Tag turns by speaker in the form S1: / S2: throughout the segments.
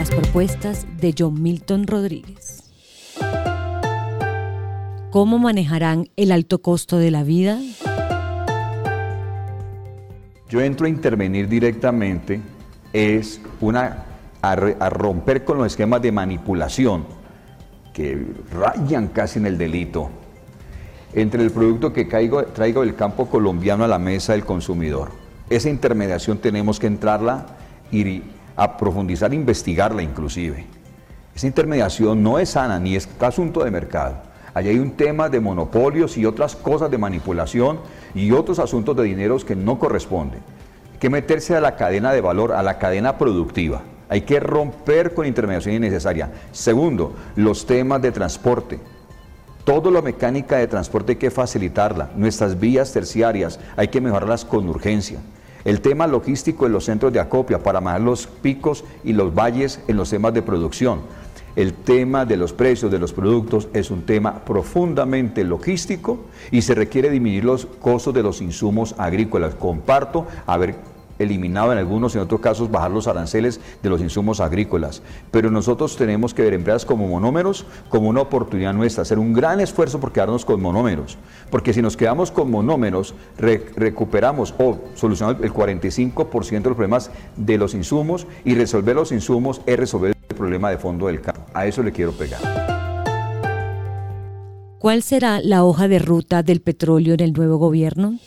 S1: las propuestas de John Milton Rodríguez. ¿Cómo manejarán el alto costo de la vida?
S2: Yo entro a intervenir directamente, es una, a, romper con los esquemas de manipulación que rayan casi en el delito entre el producto que caigo, traigo del campo colombiano a la mesa del consumidor. Esa intermediación tenemos que entrarla y a profundizar, investigarla inclusive. Esa intermediación no es sana ni es asunto de mercado. Allí hay un tema de monopolios y otras cosas de manipulación y otros asuntos de dineros que no corresponden. Hay que meterse a la cadena de valor, a la cadena productiva. Hay que romper con intermediación innecesaria. Segundo, los temas de transporte. Toda la mecánica de transporte hay que facilitarla. Nuestras vías terciarias hay que mejorarlas con urgencia. El tema logístico en los centros de acopia para manejar los picos y los valles en los temas de producción. El tema de los precios de los productos es un tema profundamente logístico y se requiere disminuir los costos de los insumos agrícolas. Comparto haber eliminado en algunos, en otros casos bajar los aranceles de los insumos agrícolas. Pero nosotros tenemos que ver empresas como monómeros como una oportunidad nuestra, hacer un gran esfuerzo por quedarnos con monómeros. Porque si nos quedamos con monómeros, recuperamos o solucionamos el 45% de los problemas de los insumos y resolver los insumos es resolver el problema de fondo del campo. A eso le quiero pegar.
S1: ¿Cuál será la hoja de ruta del petróleo en el nuevo gobierno?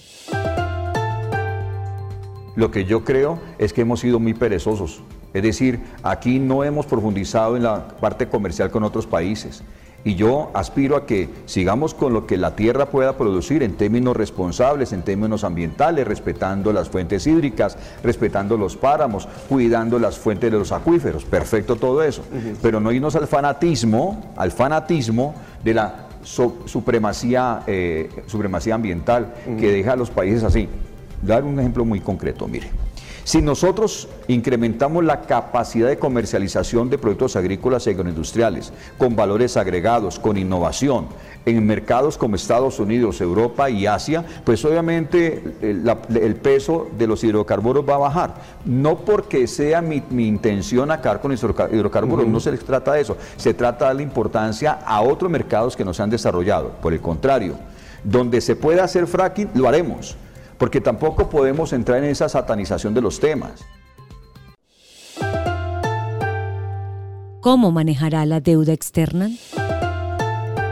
S2: Lo que yo creo es que hemos sido muy perezosos. Es decir, aquí no hemos profundizado en la parte comercial con otros países. Y yo aspiro a que sigamos con lo que la tierra pueda producir en términos responsables, en términos ambientales, respetando las fuentes hídricas, respetando los páramos, cuidando las fuentes de los acuíferos. Perfecto todo eso. Pero no irnos al fanatismo, al fanatismo de la supremacía, eh, supremacía ambiental que deja a los países así dar un ejemplo muy concreto, mire. Si nosotros incrementamos la capacidad de comercialización de productos agrícolas y agroindustriales con valores agregados, con innovación, en mercados como Estados Unidos, Europa y Asia, pues obviamente el, peso de los hidrocarburos va a bajar. No porque sea mi, intención acabar con los hidrocarburos, no se trata de eso, se trata de darle importancia a otros mercados que no se han desarrollado. Por el contrario, donde se puede hacer fracking, lo haremos porque tampoco podemos entrar en esa satanización de los temas.
S1: ¿Cómo manejará la deuda externa?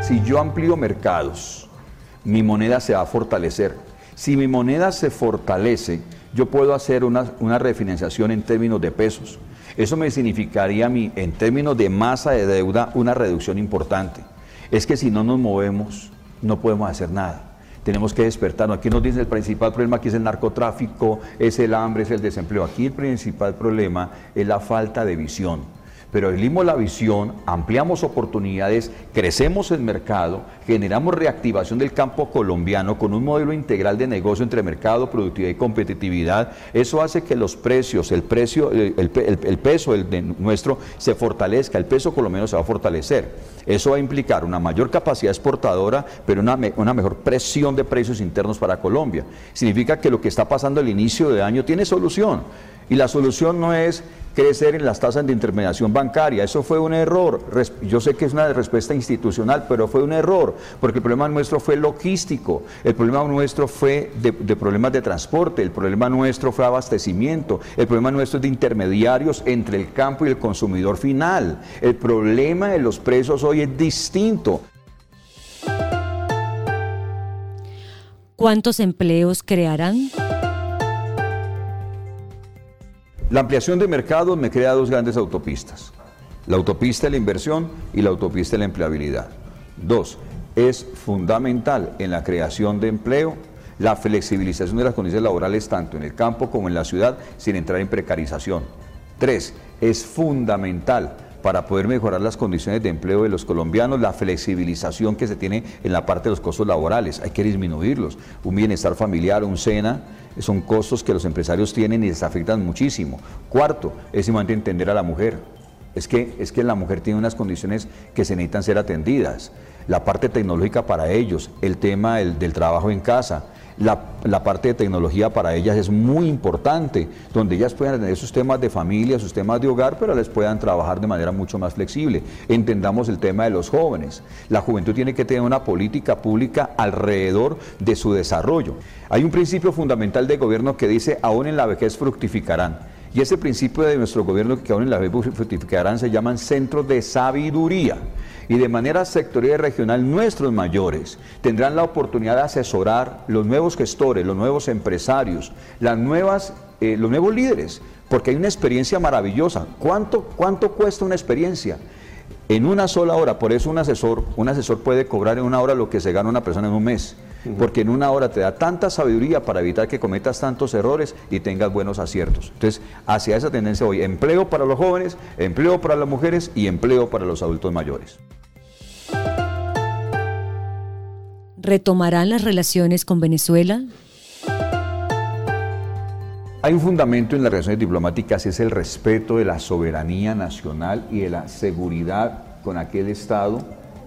S2: Si yo amplío mercados, mi moneda se va a fortalecer. Si mi moneda se fortalece, yo puedo hacer una, una refinanciación en términos de pesos. Eso me significaría, mi, en términos de masa de deuda, una reducción importante. Es que si no nos movemos, no podemos hacer nada tenemos que despertarnos. Aquí nos dicen el principal problema aquí es el narcotráfico, es el hambre, es el desempleo. Aquí el principal problema es la falta de visión pero abrimos la visión, ampliamos oportunidades, crecemos el mercado, generamos reactivación del campo colombiano con un modelo integral de negocio entre mercado, productividad y competitividad. Eso hace que los precios, el precio, el, peso de nuestro se fortalezca, el peso colombiano se va a fortalecer. Eso va a implicar una mayor capacidad exportadora, pero una, una mejor presión de precios internos para Colombia. Significa que lo que está pasando al inicio de año tiene solución. Y la solución no es crecer en las tasas de intermediación bancaria. Eso fue un error. Yo sé que es una respuesta institucional, pero fue un error, porque el problema nuestro fue logístico, el problema nuestro fue de, problemas de transporte, el problema nuestro fue abastecimiento, el problema nuestro es de intermediarios entre el campo y el consumidor final. El problema de los precios hoy es distinto.
S1: ¿Cuántos empleos crearán?
S2: La ampliación de mercados me crea dos grandes autopistas. La autopista de la inversión y la autopista de la empleabilidad. Dos, es fundamental en la creación de empleo la flexibilización de las condiciones laborales tanto en el campo como en la ciudad sin entrar en precarización. Tres, es fundamental para poder mejorar las condiciones de empleo de los colombianos, la flexibilización que se tiene en la parte de los costos laborales, hay que disminuirlos. Un bienestar familiar, un SENA, son costos que los empresarios tienen y les afectan muchísimo. Cuarto, es simplemente entender a la mujer. Es que, es que la mujer tiene unas condiciones que se necesitan ser atendidas. La parte tecnológica para ellos, el tema del trabajo en casa, la, parte de tecnología para ellas es muy importante, donde ellas puedan tener sus temas de familia, sus temas de hogar, pero les puedan trabajar de manera mucho más flexible. Entendamos el tema de los jóvenes. La juventud tiene que tener una política pública alrededor de su desarrollo. Hay un principio fundamental del gobierno que dice, aún en la vejez fructificarán. Y ese principio de nuestro gobierno que aún en la vejez fructificarán se llaman centros de sabiduría y de manera sectorial y regional nuestros mayores tendrán la oportunidad de asesorar los nuevos gestores, los nuevos empresarios, las nuevas, eh, los nuevos líderes, porque hay una experiencia maravillosa. ¿Cuánto, ¿Cuánto cuesta una experiencia? En una sola hora, por eso un asesor, un asesor puede cobrar en una hora lo que se gana una persona en un mes porque en una hora te da tanta sabiduría para evitar que cometas tantos errores y tengas buenos aciertos. Entonces, hacia esa tendencia voy, empleo para los jóvenes, empleo para las mujeres y empleo para los adultos mayores.
S1: ¿Retomarán las relaciones con Venezuela?
S2: Hay un fundamento en las relaciones diplomáticas, es el respeto de la soberanía nacional y de la seguridad con aquel Estado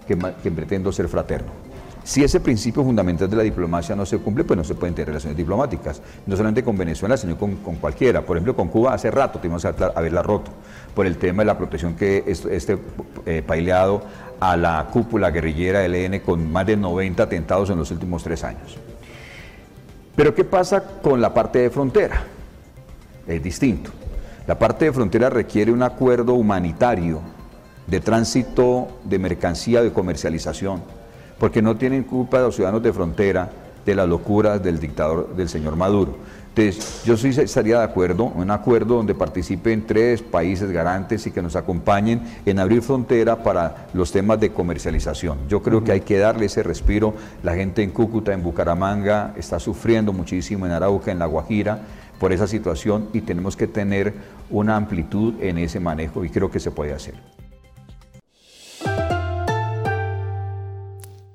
S2: que, que pretendo ser fraterno. Si ese principio fundamental de la diplomacia no se cumple, pues no se pueden tener relaciones diplomáticas, no solamente con Venezuela, sino con, cualquiera. Por ejemplo, con Cuba hace rato tuvimos que haberla roto por el tema de la protección que este, eh, a la cúpula guerrillera del EN con más de 90 atentados en los últimos tres años. Pero ¿qué pasa con la parte de frontera? Es distinto. La parte de frontera requiere un acuerdo humanitario de tránsito de mercancía, de comercialización porque no tienen culpa los ciudadanos de frontera de las locuras del dictador del señor Maduro. Entonces, yo sí estaría de acuerdo, un acuerdo donde participen tres países garantes y que nos acompañen en abrir frontera para los temas de comercialización. Yo creo que hay que darle ese respiro. La gente en Cúcuta, en Bucaramanga, está sufriendo muchísimo, en Arauca, en La Guajira, por esa situación y tenemos que tener una amplitud en ese manejo y creo que se puede hacer.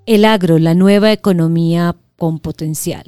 S1: El agro, la nueva economía con potencial.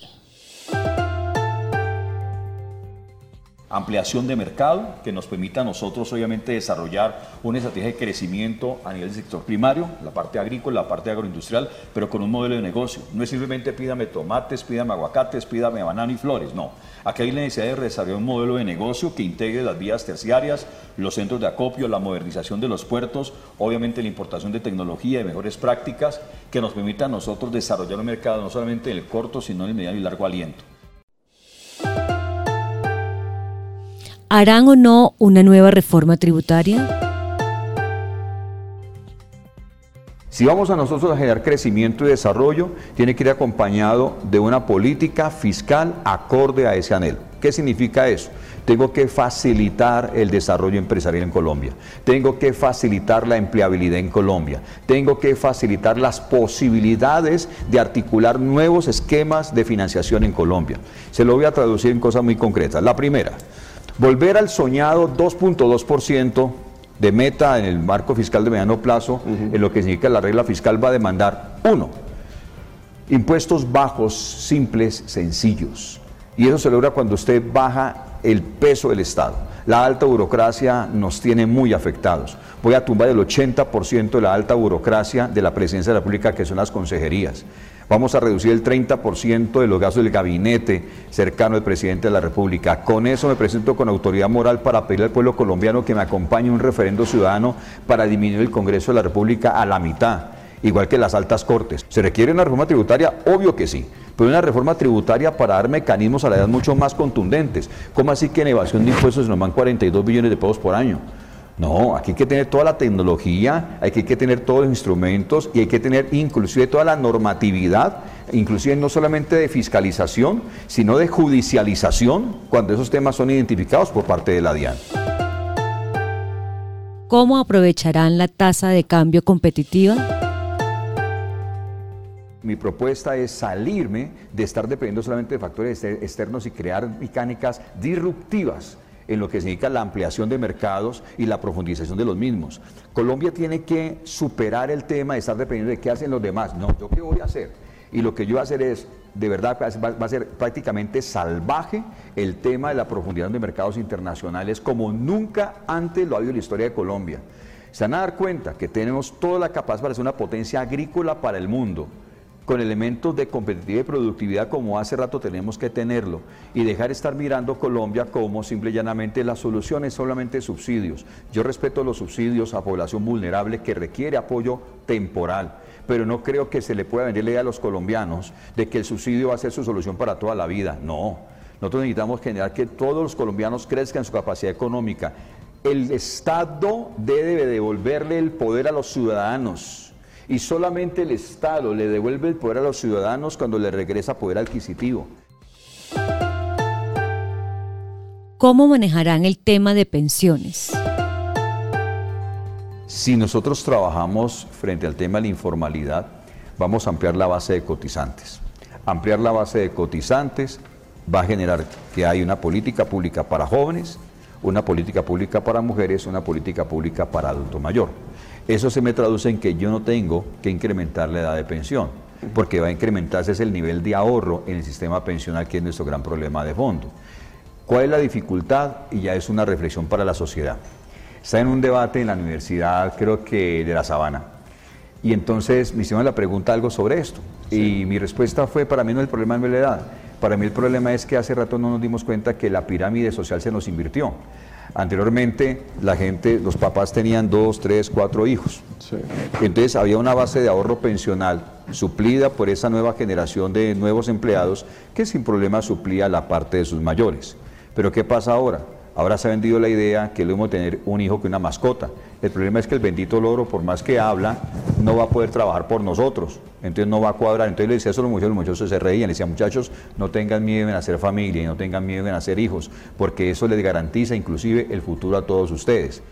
S3: Ampliación de mercado que nos permita a nosotros obviamente desarrollar una estrategia de crecimiento a nivel del sector primario, la parte agrícola, la parte agroindustrial, pero con un modelo de negocio. No es simplemente pídame tomates, pídame aguacates, pídame banano y flores, no. Aquí hay la necesidad de desarrollar un modelo de negocio que integre las vías terciarias, los centros de acopio, la modernización de los puertos, obviamente la importación de tecnología y mejores prácticas que nos permita a nosotros desarrollar un mercado no solamente en el corto, sino en el mediano y largo aliento.
S1: ¿Harán o no una nueva reforma tributaria?
S2: Si vamos a nosotros a generar crecimiento y desarrollo, tiene que ir acompañado de una política fiscal acorde a ese anhelo. ¿Qué significa eso? Tengo que facilitar el desarrollo empresarial en Colombia. Tengo que facilitar la empleabilidad en Colombia. Tengo que facilitar las posibilidades de articular nuevos esquemas de financiación en Colombia. Se lo voy a traducir en cosas muy concretas. La primera, Volver al soñado 2.2% de meta en el marco fiscal de mediano plazo, en lo que significa la regla fiscal, va a demandar, uno, impuestos bajos, simples, sencillos. Y eso se logra cuando usted baja el peso del Estado. La alta burocracia nos tiene muy afectados. Voy a tumbar el 80% de la alta burocracia de la presidencia de la República, que son las consejerías. Vamos a reducir el 30% de los gastos del gabinete cercano al presidente de la República. Con eso me presento con autoridad moral para pedirle al pueblo colombiano que me acompañe un referendo ciudadano para disminuir el Congreso de la República a la mitad, igual que las altas cortes. ¿Se requiere una reforma tributaria? Obvio que sí pero una reforma tributaria para dar mecanismos a la edad mucho más contundentes. ¿Cómo así que en evasión de impuestos nos van 42 billones de pesos por año? No, aquí hay que tener toda la tecnología, hay que tener todos los instrumentos y hay que tener inclusive toda la normatividad, inclusive no solamente de fiscalización, sino de judicialización cuando esos temas son identificados por parte de la DIAN.
S1: ¿Cómo aprovecharán la tasa de cambio competitiva?
S2: Mi propuesta es salirme de estar dependiendo solamente de factores externos y crear mecánicas disruptivas en lo que significa la ampliación de mercados y la profundización de los mismos. Colombia tiene que superar el tema de estar dependiendo de qué hacen los demás. No, yo qué voy a hacer. Y lo que yo voy a hacer es de verdad va, a ser prácticamente salvaje el tema de la profundidad de mercados internacionales como nunca antes lo ha habido en la historia de Colombia. Se van a dar cuenta que tenemos toda la capacidad para ser una potencia agrícola para el mundo, con elementos de competitividad y productividad como hace rato tenemos que tenerlo y dejar estar mirando Colombia como simple y llanamente la solución es solamente subsidios. Yo respeto los subsidios a población vulnerable que requiere apoyo temporal, pero no creo que se le pueda vender la idea a los colombianos de que el subsidio va a ser su solución para toda la vida. No. Nosotros necesitamos generar que todos los colombianos crezcan su capacidad económica. El Estado debe devolverle el poder a los ciudadanos y solamente el Estado le devuelve el poder a los ciudadanos cuando le regresa poder adquisitivo.
S1: ¿Cómo manejarán el tema de pensiones?
S2: Si nosotros trabajamos frente al tema de la informalidad, vamos a ampliar la base de cotizantes. Ampliar la base de cotizantes va a generar que hay una política pública para jóvenes, una política pública para mujeres, una política pública para adulto mayor. Eso se me traduce en que yo no tengo que incrementar la edad de pensión, porque va a incrementarse el nivel de ahorro en el sistema pensional, que es nuestro gran problema de fondo. ¿Cuál es la dificultad? Y ya es una reflexión para la sociedad. Está en un debate en la universidad, creo que de La Sabana, y entonces me hicieron la pregunta algo sobre esto. Y mi respuesta fue, para mí no es el problema de la edad, para mí el problema es que hace rato no nos dimos cuenta que la pirámide social se nos invirtió. Anteriormente la gente, los papás tenían dos, tres, cuatro hijos. Entonces había una base de ahorro pensional suplida por esa nueva generación de nuevos empleados que sin problema suplía la parte de sus mayores. Pero ¿qué pasa ahora? Ahora se ha vendido la idea que lo mismo tener un hijo que una mascota. El problema es que el bendito loro, por más que habla, no va a poder trabajar por nosotros. Entonces no va a cuadrar. Entonces le decía eso a los muchachos, los muchachos se reían. Le decía, muchachos, no tengan miedo en hacer familia no tengan miedo en hacer hijos, porque eso les garantiza inclusive el futuro a todos ustedes.